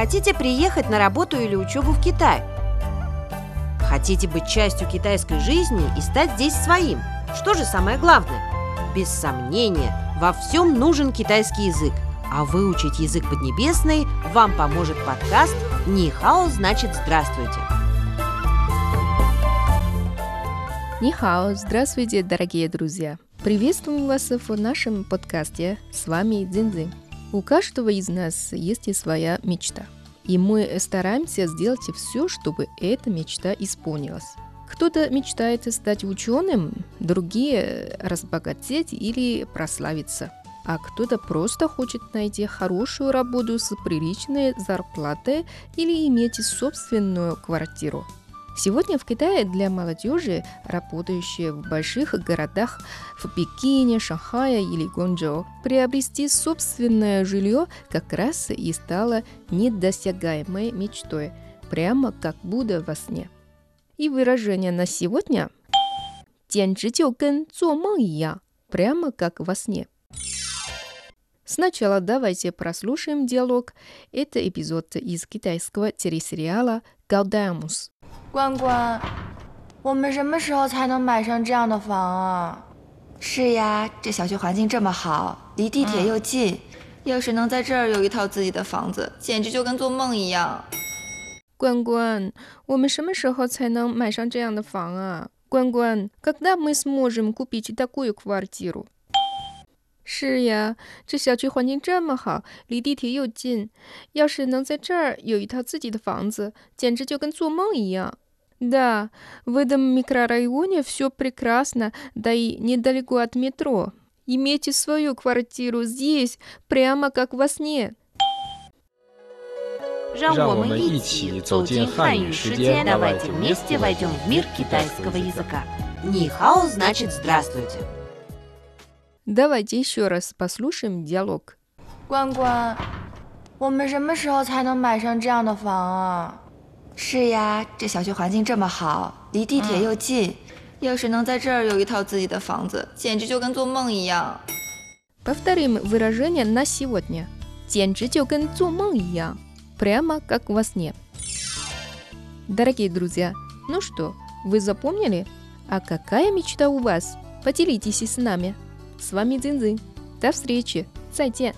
Хотите приехать на работу или учебу в Китай? Хотите быть частью китайской жизни и стать здесь своим? Что же самое главное? Без сомнения, во всем нужен китайский язык. А выучить язык поднебесный вам поможет подкаст «Нихао значит здравствуйте». Нихао, здравствуйте, дорогие друзья! Приветствую вас в нашем подкасте. С вами Дзинзин. У каждого из нас есть и своя мечта – и мы стараемся сделать все, чтобы эта мечта исполнилась. Кто-то мечтает стать ученым, другие разбогатеть или прославиться. А кто-то просто хочет найти хорошую работу с приличной зарплатой или иметь собственную квартиру – Сегодня в Китае для молодежи, работающей в больших городах, в Пекине, Шанхае или Гончжоу, приобрести собственное жилье как раз и стало недосягаемой мечтой, прямо как будто во сне. И выражение на сегодня – 简直就跟做梦一样, прямо как во сне. Сначала давайте прослушаем диалог. Это эпизод из китайского телесериала «Гаудамус». 关关，我们什么时候才能买上这样的房啊？是呀，这小区环境这么好，离地铁又近，要是能在这儿有一套自己的房子，简直就跟做梦一样。关关，我们什么时候才能买上这样的房啊？关关，когда мы сможем купить такую квартиру？ 是呀，这小区环境这么好，离地铁又近，要是能在这儿有一套自己的房子，简直就跟做梦一样。Да, в этом микрорайоне все прекрасно, да и недалеко от метро. Имейте свою квартиру здесь, прямо как во сне. 让我们一起走进汉语世界，давайте вместе войдем в мир китайского языка. Нихао значит здравствуйте. Давайте еще раз послушаем диалог. 关关，我们什么时候才能买上这样的房啊？是呀，这小区环境这么好，离地铁又近，要是能在这儿有一套自己的房子，简直就跟做梦一样。Повторим выражение на сегодня. 简直就跟做梦一样, прямо как во сне. Дорогие друзья, ну что, вы запомнили? А какая мечта у вас? Поделитесь с нами. С вами Дзинзин. До встречи. 再见。